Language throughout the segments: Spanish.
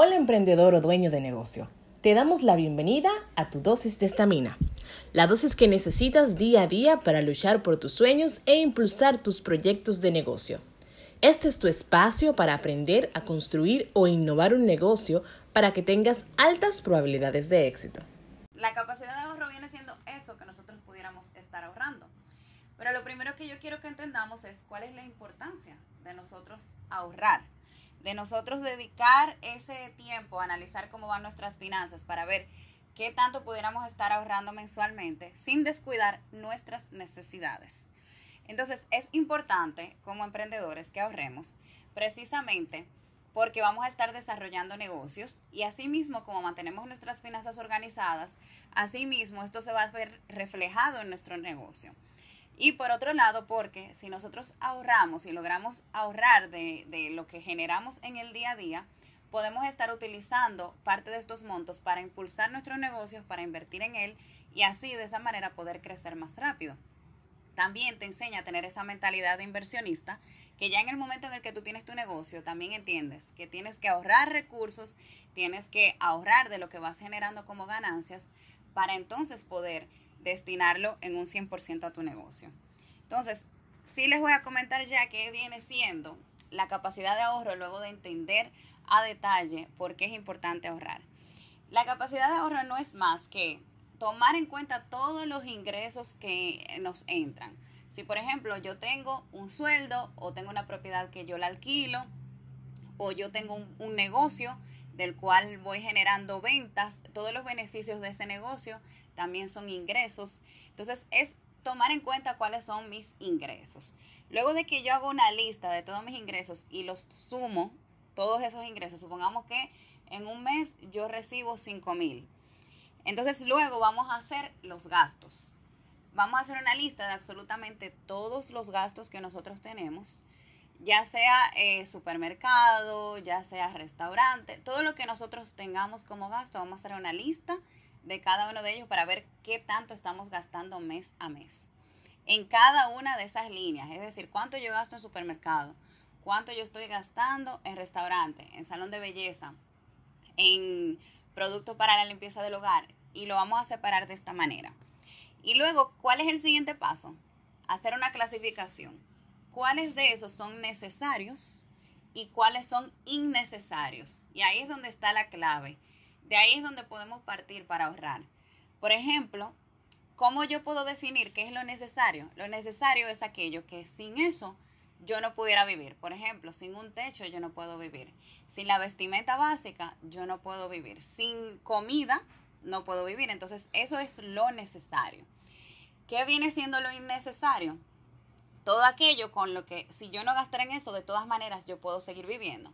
Hola emprendedor o dueño de negocio. Te damos la bienvenida a tu dosis de estamina. La dosis que necesitas día a día para luchar por tus sueños e impulsar tus proyectos de negocio. Este es tu espacio para aprender a construir o innovar un negocio para que tengas altas probabilidades de éxito. La capacidad de ahorro viene siendo eso que nosotros pudiéramos estar ahorrando. Pero lo primero que yo quiero que entendamos es cuál es la importancia de nosotros ahorrar de nosotros dedicar ese tiempo a analizar cómo van nuestras finanzas para ver qué tanto pudiéramos estar ahorrando mensualmente sin descuidar nuestras necesidades. Entonces es importante como emprendedores que ahorremos precisamente porque vamos a estar desarrollando negocios y asimismo como mantenemos nuestras finanzas organizadas, asimismo esto se va a ver reflejado en nuestro negocio. Y por otro lado, porque si nosotros ahorramos y logramos ahorrar de, de, lo que generamos en el día a día, podemos estar utilizando parte de estos montos para impulsar nuestros negocios, para invertir en él y así de esa manera poder crecer más rápido. También te enseña a tener esa mentalidad de inversionista, que ya en el momento en el que tú tienes tu negocio, también entiendes que tienes que ahorrar recursos, tienes que ahorrar de lo que vas generando como ganancias, para entonces poder destinarlo en un 100% a tu negocio. Entonces, sí les voy a comentar ya qué viene siendo la capacidad de ahorro luego de entender a detalle por qué es importante ahorrar. La capacidad de ahorro no es más que tomar en cuenta todos los ingresos que nos entran. Si por ejemplo yo tengo un sueldo o tengo una propiedad que yo la alquilo o yo tengo un, un negocio del cual voy generando ventas, todos los beneficios de ese negocio también son ingresos. Entonces es tomar en cuenta cuáles son mis ingresos. Luego de que yo hago una lista de todos mis ingresos y los sumo, todos esos ingresos, supongamos que en un mes yo recibo 5 mil. Entonces luego vamos a hacer los gastos. Vamos a hacer una lista de absolutamente todos los gastos que nosotros tenemos, ya sea eh, supermercado, ya sea restaurante, todo lo que nosotros tengamos como gasto, vamos a hacer una lista de cada uno de ellos para ver qué tanto estamos gastando mes a mes. En cada una de esas líneas, es decir, cuánto yo gasto en supermercado, cuánto yo estoy gastando en restaurante, en salón de belleza, en producto para la limpieza del hogar y lo vamos a separar de esta manera. Y luego, ¿cuál es el siguiente paso? Hacer una clasificación. ¿Cuáles de esos son necesarios y cuáles son innecesarios? Y ahí es donde está la clave de ahí es donde podemos partir para ahorrar. Por ejemplo, ¿cómo yo puedo definir qué es lo necesario? Lo necesario es aquello que sin eso yo no pudiera vivir. Por ejemplo, sin un techo yo no puedo vivir. Sin la vestimenta básica yo no puedo vivir. Sin comida no puedo vivir. Entonces, eso es lo necesario. ¿Qué viene siendo lo innecesario? Todo aquello con lo que si yo no gastara en eso, de todas maneras yo puedo seguir viviendo.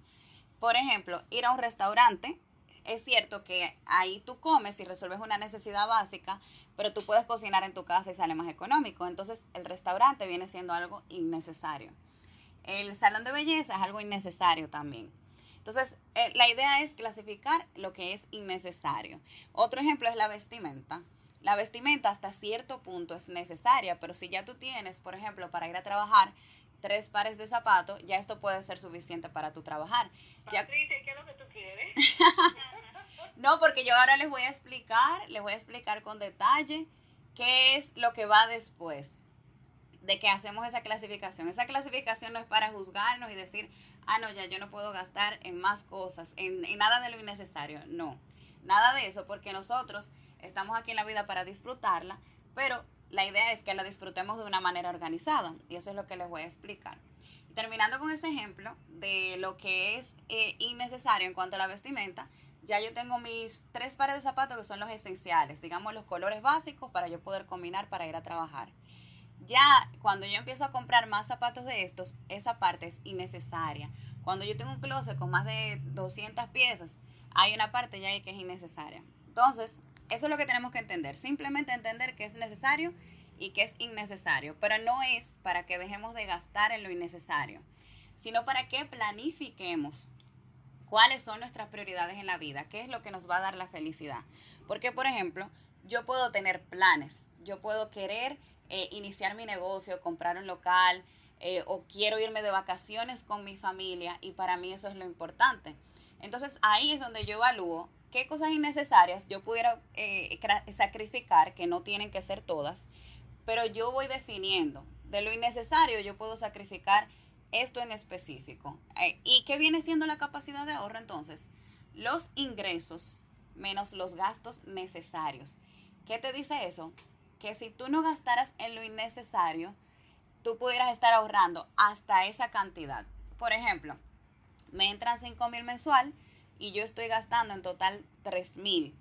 Por ejemplo, ir a un restaurante es cierto que ahí tú comes y resuelves una necesidad básica, pero tú puedes cocinar en tu casa y sale más económico. Entonces el restaurante viene siendo algo innecesario. El salón de belleza es algo innecesario también. Entonces, eh, la idea es clasificar lo que es innecesario. Otro ejemplo es la vestimenta. La vestimenta hasta cierto punto es necesaria, pero si ya tú tienes, por ejemplo, para ir a trabajar tres pares de zapatos, ya esto puede ser suficiente para tu trabajar. Ya... ¿qué es lo que tú quieres? no, porque yo ahora les voy a explicar, les voy a explicar con detalle qué es lo que va después de que hacemos esa clasificación. Esa clasificación no es para juzgarnos y decir, ah, no, ya yo no puedo gastar en más cosas, en, en nada de lo innecesario. No, nada de eso, porque nosotros estamos aquí en la vida para disfrutarla, pero la idea es que la disfrutemos de una manera organizada y eso es lo que les voy a explicar. Terminando con ese ejemplo de lo que es eh, innecesario en cuanto a la vestimenta, ya yo tengo mis tres pares de zapatos que son los esenciales, digamos los colores básicos para yo poder combinar para ir a trabajar. Ya cuando yo empiezo a comprar más zapatos de estos, esa parte es innecesaria. Cuando yo tengo un closet con más de 200 piezas, hay una parte ya que es innecesaria. Entonces, eso es lo que tenemos que entender. Simplemente entender que es necesario y que es innecesario. Pero no es para que dejemos de gastar en lo innecesario, sino para que planifiquemos cuáles son nuestras prioridades en la vida, qué es lo que nos va a dar la felicidad. Porque, por ejemplo, yo puedo tener planes, yo puedo querer eh, iniciar mi negocio, comprar un local, eh, o quiero irme de vacaciones con mi familia y para mí eso es lo importante. Entonces ahí es donde yo evalúo qué cosas innecesarias yo pudiera eh, sacrificar, que no tienen que ser todas, pero yo voy definiendo. De lo innecesario yo puedo sacrificar esto en específico. Eh, ¿Y qué viene siendo la capacidad de ahorro entonces? Los ingresos menos los gastos necesarios. ¿Qué te dice eso? Que si tú no gastaras en lo innecesario, tú pudieras estar ahorrando hasta esa cantidad. Por ejemplo, me entran 5 mil mensual y yo estoy gastando en total 3 mil.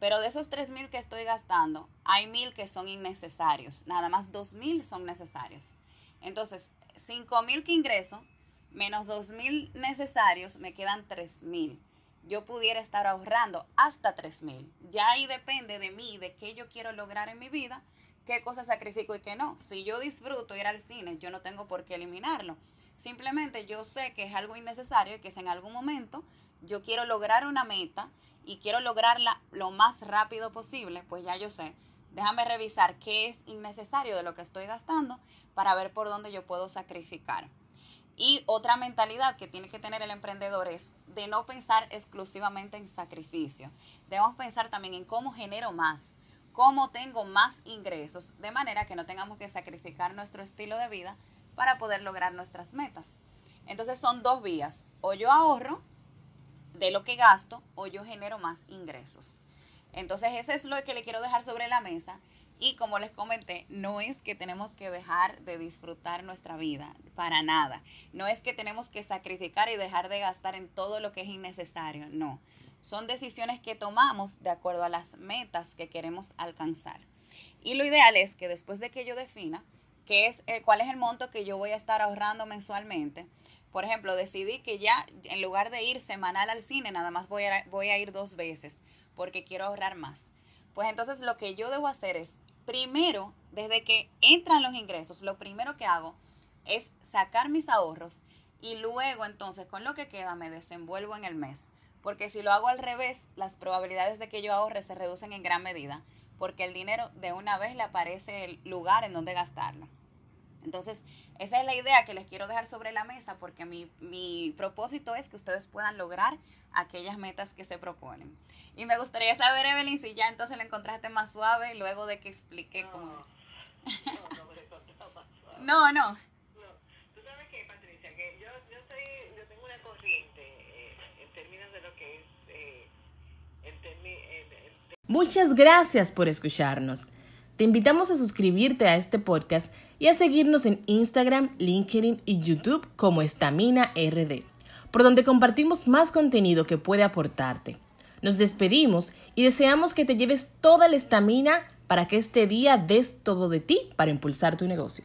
Pero de esos 3 mil que estoy gastando, hay mil que son innecesarios. Nada más 2 mil son necesarios. Entonces, 5 mil que ingreso, menos 2 mil necesarios, me quedan 3 mil. Yo pudiera estar ahorrando hasta 3 mil. Ya ahí depende de mí, de qué yo quiero lograr en mi vida, qué cosas sacrifico y qué no. Si yo disfruto ir al cine, yo no tengo por qué eliminarlo. Simplemente yo sé que es algo innecesario y que si en algún momento yo quiero lograr una meta y quiero lograrla lo más rápido posible, pues ya yo sé, déjame revisar qué es innecesario de lo que estoy gastando para ver por dónde yo puedo sacrificar. Y otra mentalidad que tiene que tener el emprendedor es de no pensar exclusivamente en sacrificio. Debemos pensar también en cómo genero más, cómo tengo más ingresos, de manera que no tengamos que sacrificar nuestro estilo de vida para poder lograr nuestras metas. Entonces son dos vías. O yo ahorro de lo que gasto o yo genero más ingresos. Entonces, eso es lo que le quiero dejar sobre la mesa. Y como les comenté, no es que tenemos que dejar de disfrutar nuestra vida, para nada. No es que tenemos que sacrificar y dejar de gastar en todo lo que es innecesario, no. Son decisiones que tomamos de acuerdo a las metas que queremos alcanzar. Y lo ideal es que después de que yo defina qué es, cuál es el monto que yo voy a estar ahorrando mensualmente, por ejemplo, decidí que ya en lugar de ir semanal al cine, nada más voy a, voy a ir dos veces porque quiero ahorrar más. Pues entonces lo que yo debo hacer es, primero, desde que entran los ingresos, lo primero que hago es sacar mis ahorros y luego entonces con lo que queda me desenvuelvo en el mes. Porque si lo hago al revés, las probabilidades de que yo ahorre se reducen en gran medida porque el dinero de una vez le aparece el lugar en donde gastarlo. Entonces, esa es la idea que les quiero dejar sobre la mesa porque mi, mi propósito es que ustedes puedan lograr aquellas metas que se proponen. Y me gustaría saber, Evelyn, si ya entonces lo encontraste más suave luego de que expliqué no, cómo... No, no, me encontrado más suave. no, no. No, tú sabes que, Patricia, que yo, yo, soy, yo tengo una corriente eh, en términos de lo que es... Eh, en. Muchas gracias por escucharnos. Te invitamos a suscribirte a este podcast y a seguirnos en Instagram, LinkedIn y YouTube como Estamina RD, por donde compartimos más contenido que puede aportarte. Nos despedimos y deseamos que te lleves toda la estamina para que este día des todo de ti para impulsar tu negocio.